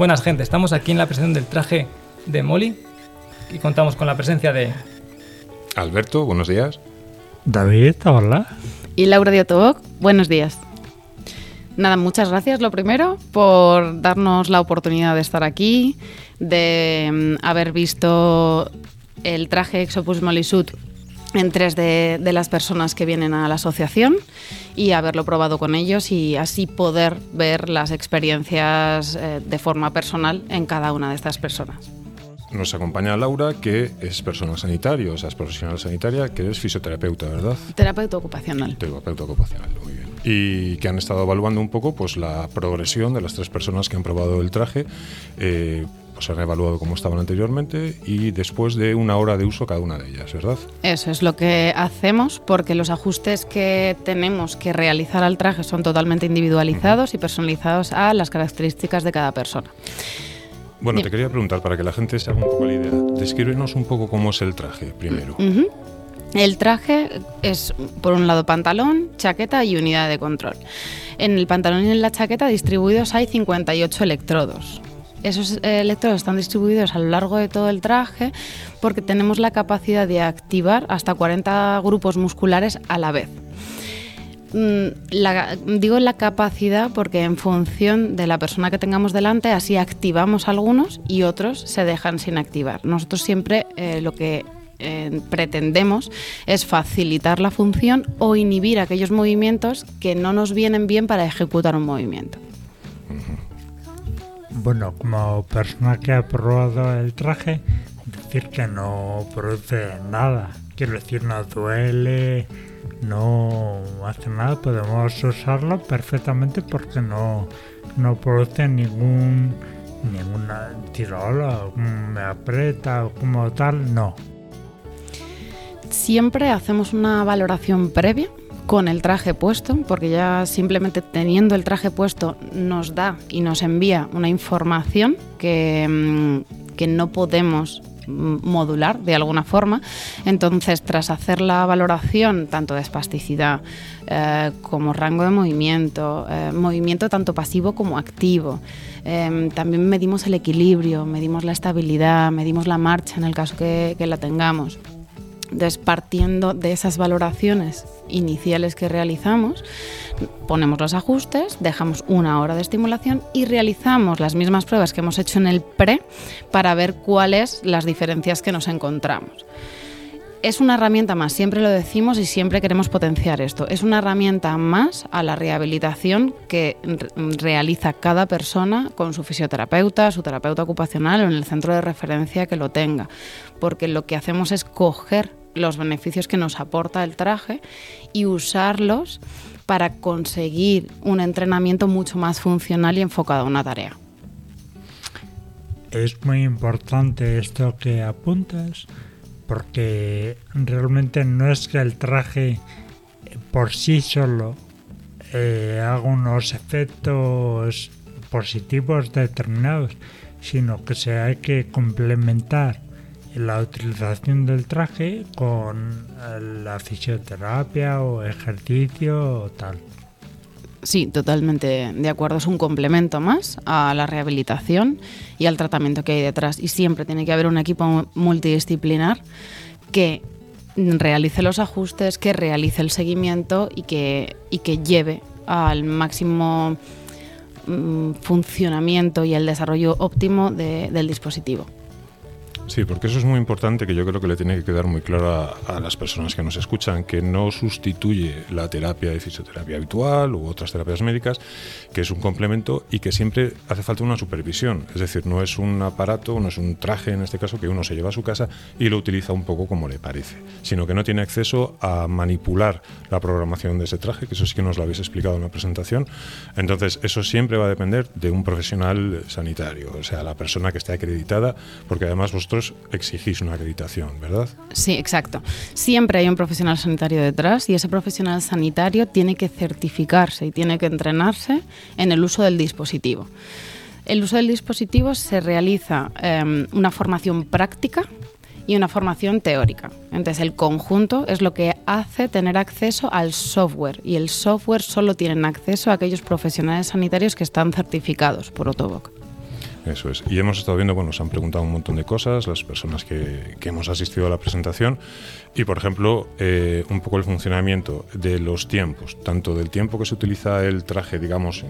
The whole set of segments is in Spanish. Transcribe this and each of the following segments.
Buenas gente, estamos aquí en la presentación del traje de Molly y contamos con la presencia de Alberto, buenos días. David, hola. Y Laura Diotobok, buenos días. Nada, muchas gracias lo primero por darnos la oportunidad de estar aquí, de mm, haber visto el traje Exopus Molisud en tres de, de las personas que vienen a la asociación y haberlo probado con ellos y así poder ver las experiencias eh, de forma personal en cada una de estas personas. Nos acompaña Laura, que es personal sanitario, o sea, es profesional sanitaria, que es fisioterapeuta, ¿verdad? Terapeuta ocupacional. Terapeuta ocupacional, muy bien. Y que han estado evaluando un poco pues, la progresión de las tres personas que han probado el traje. Eh, pues han evaluado como estaban anteriormente y después de una hora de uso cada una de ellas, ¿verdad? Eso es lo que hacemos porque los ajustes que tenemos que realizar al traje son totalmente individualizados y personalizados a las características de cada persona. Bueno, te quería preguntar, para que la gente se haga un poco la idea, descríbenos un poco cómo es el traje primero. El traje es, por un lado, pantalón, chaqueta y unidad de control. En el pantalón y en la chaqueta distribuidos hay 58 electrodos. Esos electrodos están distribuidos a lo largo de todo el traje porque tenemos la capacidad de activar hasta 40 grupos musculares a la vez. Mm, digo la capacidad porque en función de la persona que tengamos delante, así activamos algunos y otros se dejan sin activar. Nosotros siempre eh, lo que eh, pretendemos es facilitar la función o inhibir aquellos movimientos que no nos vienen bien para ejecutar un movimiento. Bueno, como persona que ha probado el traje, decir que no produce nada. Quiero decir, no duele, no hace nada, podemos usarlo perfectamente porque no, no produce ningún ninguna tirola, me aprieta o como tal, no. Siempre hacemos una valoración previa con el traje puesto, porque ya simplemente teniendo el traje puesto nos da y nos envía una información que, mm, que no podemos modular de alguna forma. Entonces, tras hacer la valoración tanto de espasticidad eh, como rango de movimiento, eh, movimiento tanto pasivo como activo, em, también medimos el equilibrio, medimos la estabilidad, medimos la marcha en el caso que la tengamos. Entonces, partiendo de esas valoraciones iniciales que realizamos, ponemos los ajustes, dejamos una hora de estimulación y realizamos las mismas pruebas que hemos hecho en el pre para ver cuáles las diferencias que nos encontramos. Es una herramienta más, siempre lo decimos y siempre queremos potenciar esto. Es una herramienta más a la rehabilitación que realiza cada persona con su fisioterapeuta, su terapeuta ocupacional o en el centro de referencia que lo tenga. Porque lo que hacemos es coger los beneficios que nos aporta el traje y usarlos para conseguir un entrenamiento mucho más funcional y enfocado a una tarea. Es muy importante esto que apuntas porque realmente no es que el traje por sí solo eh, haga unos efectos positivos determinados, sino que se hay que complementar la utilización del traje con la fisioterapia o ejercicio o tal. Sí, totalmente de acuerdo. Es un complemento más a la rehabilitación y al tratamiento que hay detrás. Y siempre tiene que haber un equipo multidisciplinar que realice los ajustes, que realice el seguimiento y que, y que lleve al máximo mm, funcionamiento y el desarrollo óptimo del dispositivo. Sí, porque eso es muy importante que yo creo que le tiene que quedar muy claro a, las personas que nos escuchan, que no sustituye la terapia de fisioterapia habitual u otras terapias médicas, que es un complemento y que siempre hace falta una supervisión. Es decir, no es un aparato, no es un traje en este caso que uno se lleva a su casa y lo utiliza un poco como le parece, sino que no tiene acceso a manipular la programación de ese traje, que eso sí que nos lo habéis explicado en la presentación. Entonces, eso siempre va a depender de un profesional sanitario, o sea, la persona que esté acreditada, porque además vosotros exigís una acreditación, ¿verdad? Sí, exacto. Siempre hay un profesional sanitario detrás y ese profesional sanitario tiene que certificarse y tiene que entrenarse en el uso del dispositivo. El uso del dispositivo se realiza em, una formación práctica y una formación teórica. Entonces el conjunto es lo que hace tener acceso al software y el software solo tienen acceso aquellos profesionales sanitarios que están certificados por Otoboc. Eso es. Y hemos estado viendo, bueno, nos han preguntado un montón de cosas las personas que, que hemos asistido a la presentación. Y, por ejemplo, eh, un poco el funcionamiento de los tiempos, tanto del tiempo que se utiliza el traje, digamos,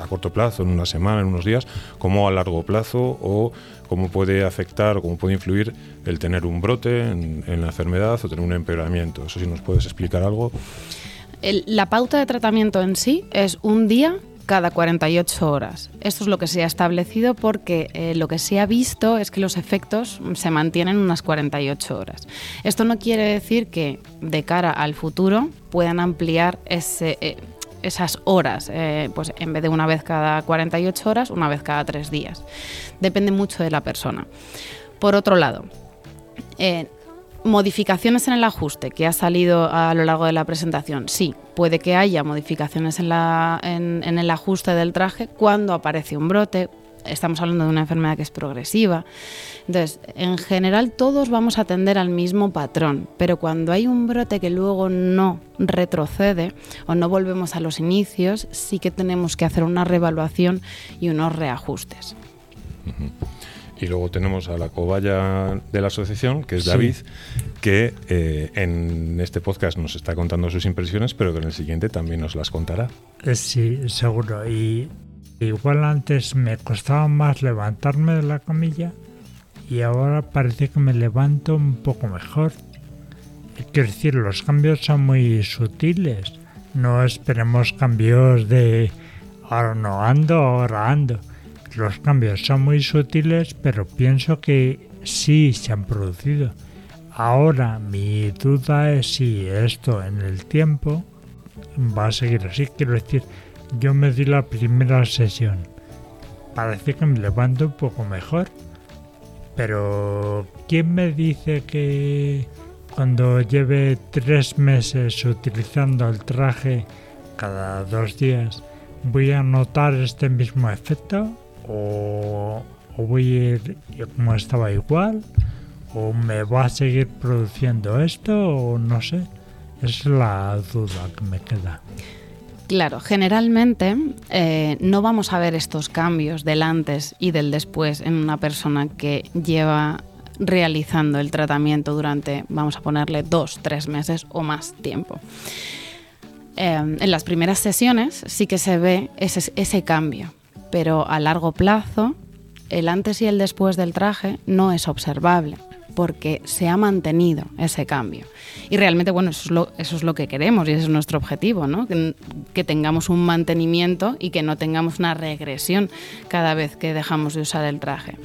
a corto plazo, en una semana, en unos días, como a largo plazo, o cómo puede afectar o cómo puede influir el tener un brote en, en la enfermedad o tener un empeoramiento. Eso sí nos puedes explicar algo. La pauta de tratamiento en sí es un día cada 48 horas. Esto es lo que se ha establecido porque eh, lo que se ha visto es que los efectos se mantienen unas 48 horas. Esto no quiere decir que de cara al futuro puedan ampliar eh, esas horas, eh, pues en vez de una vez cada 48 horas, una vez cada tres días. Depende mucho de la persona. Por otro lado, modificaciones en el ajuste que ha salido a lo largo de la presentación. Sí, puede que haya modificaciones en, el ajuste del traje cuando aparece un brote. Estamos hablando de una enfermedad que es progresiva. Entonces, en general todos vamos a tender al mismo patrón, pero cuando hay un brote que luego no retrocede o no volvemos a los inicios, sí que tenemos que hacer una reevaluación y unos reajustes. Y luego tenemos a la cobaya de la asociación, que es Sí. David, que eh, en este podcast nos está contando sus impresiones, pero que en el siguiente también nos las contará. Eh, Sí, seguro. Y igual antes me costaba más levantarme de la camilla y ahora parece que me levanto un poco mejor. Eh, Quiero decir, los cambios son muy sutiles. No esperemos cambios de ahora no ando, ahora ando. Los cambios son muy sutiles, pero pienso que sí se han producido. Ahora mi duda es si esto en el tiempo va a seguir así. Quiero decir, yo me di la primera sesión. Parece que me levanto un poco mejor. Pero, ¿quién me dice que cuando lleve tres meses utilizando el traje cada dos días voy a notar este mismo efecto? ¿O, voy a ir como estaba igual? ¿O me va a seguir produciendo esto? O no sé. Es la duda que me queda. Claro, generalmente eh, no vamos a ver estos cambios del antes y del después en una persona que lleva realizando el tratamiento durante, vamos a ponerle, dos, tres meses o más tiempo. Eh, en las primeras sesiones sí que se ve ese cambio, pero a largo plazo el antes y el después del traje no es observable porque se ha mantenido ese cambio. Y realmente, bueno, eso es lo, eso es lo que queremos y ese es nuestro objetivo, ¿no? Que, que tengamos un mantenimiento y que no tengamos una regresión cada vez que dejamos de usar el traje.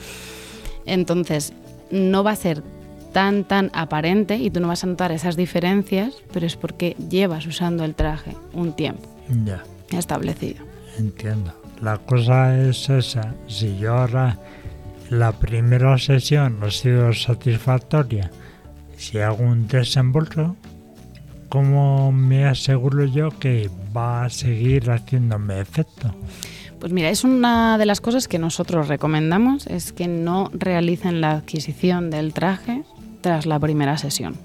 Entonces, no va a ser tan, tan aparente y tú no vas a notar esas diferencias, pero es porque llevas usando el traje un tiempo Ya, establecido. entiendo. La cosa es esa. Si yo ahora la primera sesión ha sido satisfactoria, si hago un desembolso, ¿cómo me aseguro yo que va a seguir haciéndome efecto? Pues mira, es una de las cosas que nosotros recomendamos, es que no realicen la adquisición del traje tras la primera sesión,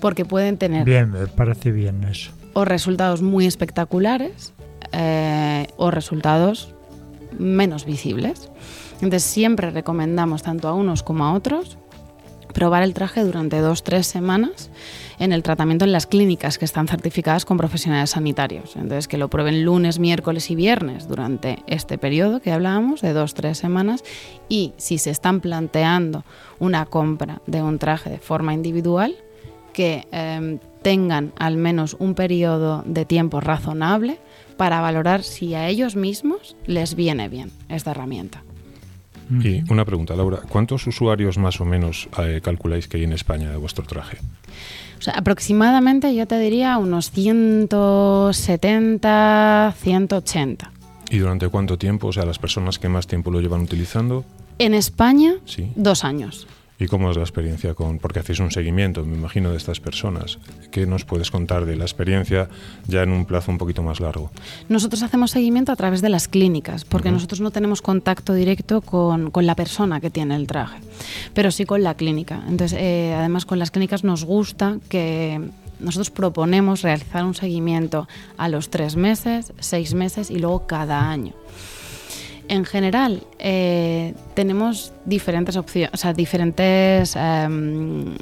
porque pueden tener Bien, me parece bien eso. o resultados muy espectaculares eh, o resultados menos visibles. Entonces siempre recomendamos tanto a unos como a otros probar el traje durante dos, tres semanas en el tratamiento en las clínicas que están certificadas con profesionales sanitarios. Entonces que lo prueben lunes, miércoles y viernes durante este periodo que hablábamos de dos, tres semanas y si se están planteando una compra de un traje de forma individual, que eh, tengan al menos un periodo de tiempo razonable para valorar si a ellos mismos les viene bien esta herramienta. Y una pregunta, Laura, ¿cuántos usuarios más o menos eh, calculáis que hay en España de vuestro traje? O sea, aproximadamente yo te diría unos 170, 180. ¿Y durante cuánto tiempo? O sea, las personas que más tiempo lo llevan utilizando. En España, Sí. dos años. ¿Y cómo es la experiencia con.? Porque hacéis un seguimiento, me imagino, de estas personas. ¿Qué nos puedes contar de la experiencia ya en un plazo un poquito más largo? Nosotros hacemos seguimiento a través de las clínicas, porque nosotros no tenemos contacto directo con, con la persona que tiene el traje, pero sí con la clínica. Entonces, eh, además con las clínicas nos gusta que nosotros proponemos realizar un seguimiento a los tres meses, seis meses y luego cada año. En general, eh, tenemos diferentes opciones, o sea, diferentes, em,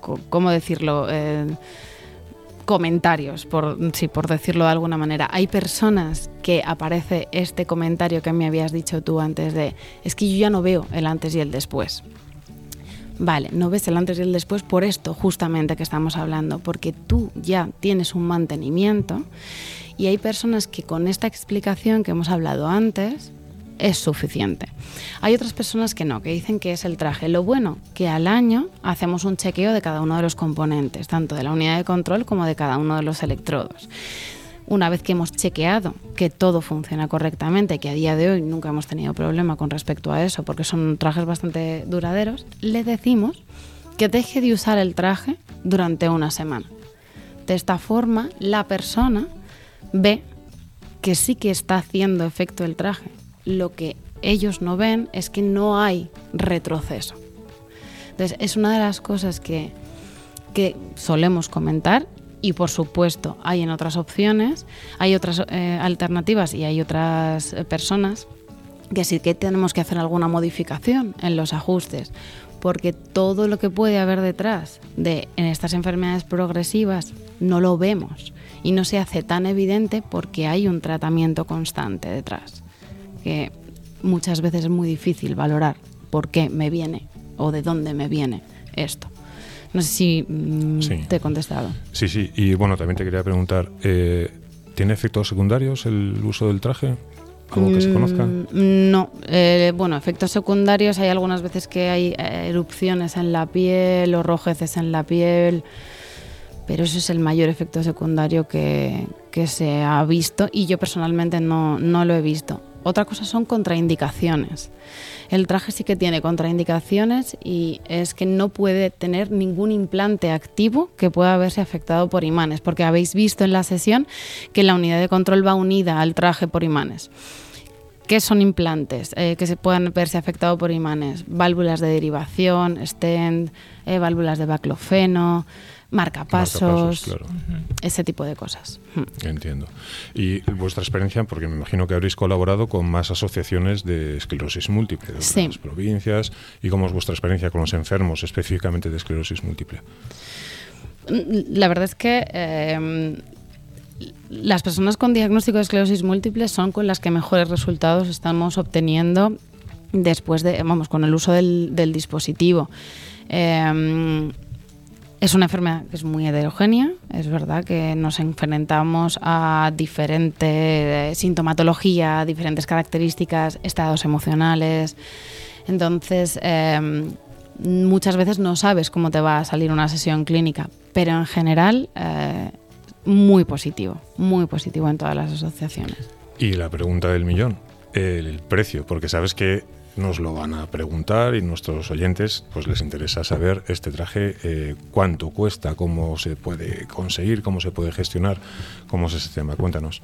co- ¿cómo decirlo? Eh, comentarios, por, sí, por decirlo de alguna manera. Hay personas que aparece este comentario que me habías dicho tú antes de, es que yo ya no veo el antes y el después. Vale, no ves el antes y el después por esto justamente que estamos hablando, porque tú ya tienes un mantenimiento y hay personas que con esta explicación que hemos hablado antes es suficiente. Hay otras personas que no, que dicen que es el traje. Lo bueno, que al año hacemos un chequeo de cada uno de los componentes, tanto de la unidad de control como de cada uno de los electrodos. Una vez que hemos chequeado que todo funciona correctamente, que a día de hoy nunca hemos tenido problema con respecto a eso, porque son trajes bastante duraderos, le decimos que deje de usar el traje durante una semana. De esta forma, la persona ve que sí que está haciendo efecto el traje. Lo que ellos no ven es que no hay retroceso. Entonces, es una de las cosas que, que solemos comentar y por supuesto hay en otras opciones, hay otras eh, alternativas y hay otras eh, personas que sí que tenemos que hacer alguna modificación en los ajustes, porque todo lo que puede haber detrás de en estas enfermedades progresivas no lo vemos y no se hace tan evidente porque hay un tratamiento constante detrás, que muchas veces es muy difícil valorar por qué me viene o de dónde me viene esto. No sé si mm, Sí. te he contestado. Sí, sí. Y bueno, también te quería preguntar, eh, ¿tiene efectos secundarios el uso del traje? ¿Algo que se conozca? Mm, No, eh, bueno, efectos secundarios hay algunas veces que hay eh, erupciones en la piel o rojeces en la piel, pero eso es el mayor efecto secundario que, que se ha visto y yo personalmente no, no lo he visto. Otra cosa son contraindicaciones. El traje sí que tiene contraindicaciones y es que no puede tener ningún implante activo que pueda haberse afectado por imanes, porque habéis visto en la sesión que la unidad de control va unida al traje por imanes. ¿Qué son implantes eh, que se puedan verse afectados por imanes? Válvulas de derivación, stent, eh, válvulas de baclofeno, marcapasos, Marcapasos, claro. ese tipo de cosas. Hmm. Entiendo. Y vuestra experiencia, porque me imagino que habréis colaborado con más asociaciones de esclerosis múltiple de Sí. provincias. ¿Y cómo es vuestra experiencia con los enfermos específicamente de esclerosis múltiple? La verdad es que eh, las personas con diagnóstico de esclerosis múltiple son con las que mejores resultados estamos obteniendo después de, vamos, con el uso del, del dispositivo. Eh, es una enfermedad que es muy heterogénea, es verdad que nos enfrentamos a diferente sintomatología, diferentes características, estados emocionales. Entonces, eh, muchas veces no sabes cómo te va a salir una sesión clínica, pero en general, eh, muy positivo, muy positivo en todas las asociaciones. Y la pregunta del millón, el precio, porque sabes que nos lo van a preguntar y nuestros oyentes pues les interesa saber este traje eh, cuánto cuesta, cómo se puede conseguir, cómo se puede gestionar, cómo es ese tema. Cuéntanos.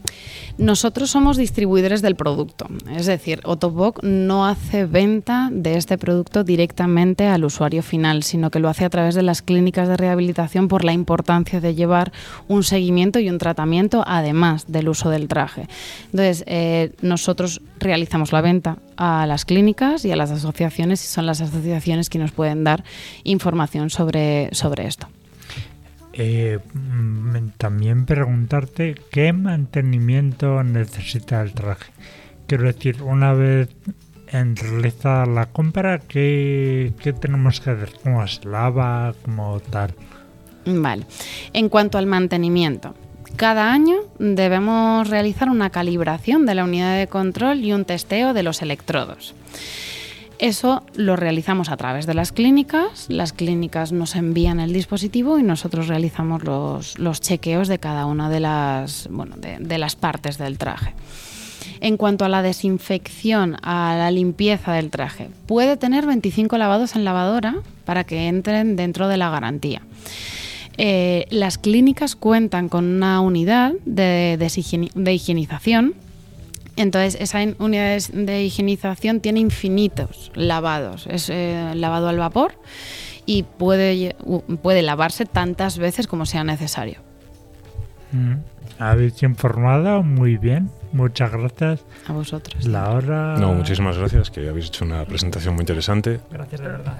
Nosotros somos distribuidores del producto, es decir, Otoboc no hace venta de este producto directamente al usuario final, sino que lo hace a través de las clínicas de rehabilitación por la importancia de llevar un seguimiento y un tratamiento además del uso del traje. Entonces, eh, nosotros realizamos la venta a las clínicas y a las asociaciones y son las asociaciones que nos pueden dar información sobre, sobre esto. Eh, mm, también preguntarte qué mantenimiento necesita el traje. Quiero decir, una vez en realizada la compra, ¿qué, qué tenemos que hacer? ¿Cómo se lava? ¿Cómo tal? Vale. En cuanto al mantenimiento, cada año debemos realizar una calibración de la unidad de control y un testeo de los electrodos. Eso lo realizamos a través de las clínicas. Las clínicas nos envían el dispositivo y nosotros realizamos los, chequeos de cada una de las, bueno, de las partes del traje. En cuanto a la desinfección, a la limpieza del traje, puede tener 25 lavados en lavadora para que entren dentro de la garantía. Eh, las clínicas cuentan con una unidad de, deshigieni- de higienización. Entonces, esa unidad de- de higienización tiene infinitos lavados. Es eh, lavado al vapor y puede, lavarse tantas veces como sea necesario. Mm. habéis informado muy bien. Muchas gracias. A vosotros. La hora. No, muchísimas gracias, que habéis hecho una presentación muy interesante. Gracias de verdad.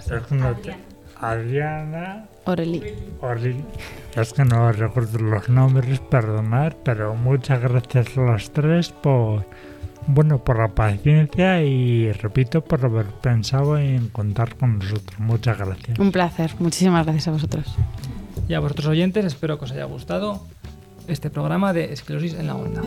Adriana. Oreli. Orri- Es que no recuerdo los nombres, perdonad, pero muchas gracias a los tres por. Bueno, por la paciencia y repito, por haber pensado en contar con nosotros. Muchas gracias. Un placer. Muchísimas gracias a vosotros. Y a vosotros oyentes, espero que os haya gustado este programa de Esclerosis en la Onda.